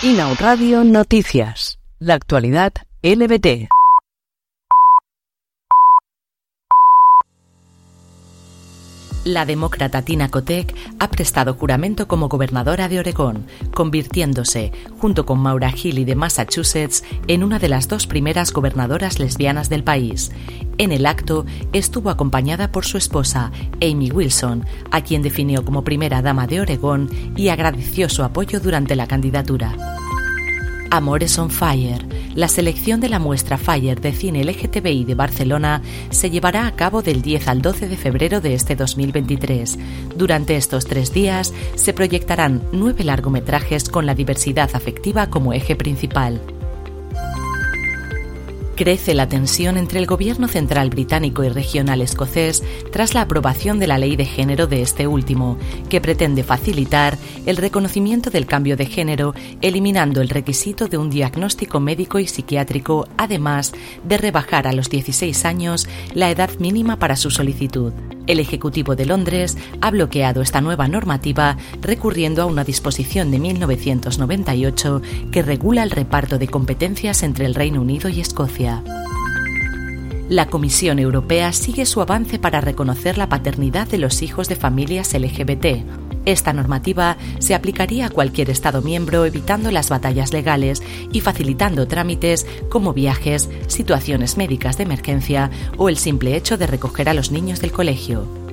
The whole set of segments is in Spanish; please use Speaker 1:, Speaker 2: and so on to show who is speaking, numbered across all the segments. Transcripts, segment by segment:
Speaker 1: Inau Radio Noticias. La actualidad LBT.
Speaker 2: La demócrata Tina Kotek ha prestado juramento como gobernadora de Oregón, convirtiéndose, junto con Maura Healey de Massachusetts, en una de las dos primeras gobernadoras lesbianas del país. En el acto estuvo acompañada por su esposa, Amy Wilson, a quien definió como primera dama de Oregón y agradeció su apoyo durante la candidatura. Amores on Fire. La selección de la muestra Fire de cine LGTBI de Barcelona se llevará a cabo del 10 al 12 de febrero de este 2023. Durante estos tres días se proyectarán nueve largometrajes con la diversidad afectiva como eje principal. Crece la tensión entre el gobierno central británico y regional escocés tras la aprobación de la ley de género de este último, que pretende facilitar el reconocimiento del cambio de género, eliminando el requisito de un diagnóstico médico y psiquiátrico, además de rebajar a los 16 años la edad mínima para su solicitud. El Ejecutivo de Londres ha bloqueado esta nueva normativa recurriendo a una disposición de 1998 que regula el reparto de competencias entre el Reino Unido y Escocia. La Comisión Europea sigue su avance para reconocer la paternidad de los hijos de familias LGBT. Esta normativa se aplicaría a cualquier Estado miembro evitando las batallas legales y facilitando trámites como viajes, situaciones médicas de emergencia o el simple hecho de recoger a los niños del colegio.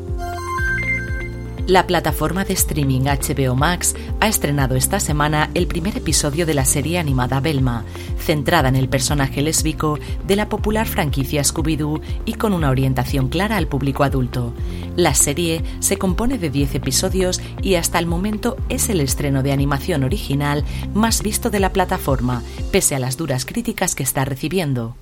Speaker 2: La plataforma de streaming HBO Max ha estrenado esta semana el primer episodio de la serie animada Belma, centrada en el personaje lésbico de la popular franquicia Scooby-Doo y con una orientación clara al público adulto. La serie se compone de 10 episodios y hasta el momento es el estreno de animación original más visto de la plataforma, pese a las duras críticas que está recibiendo.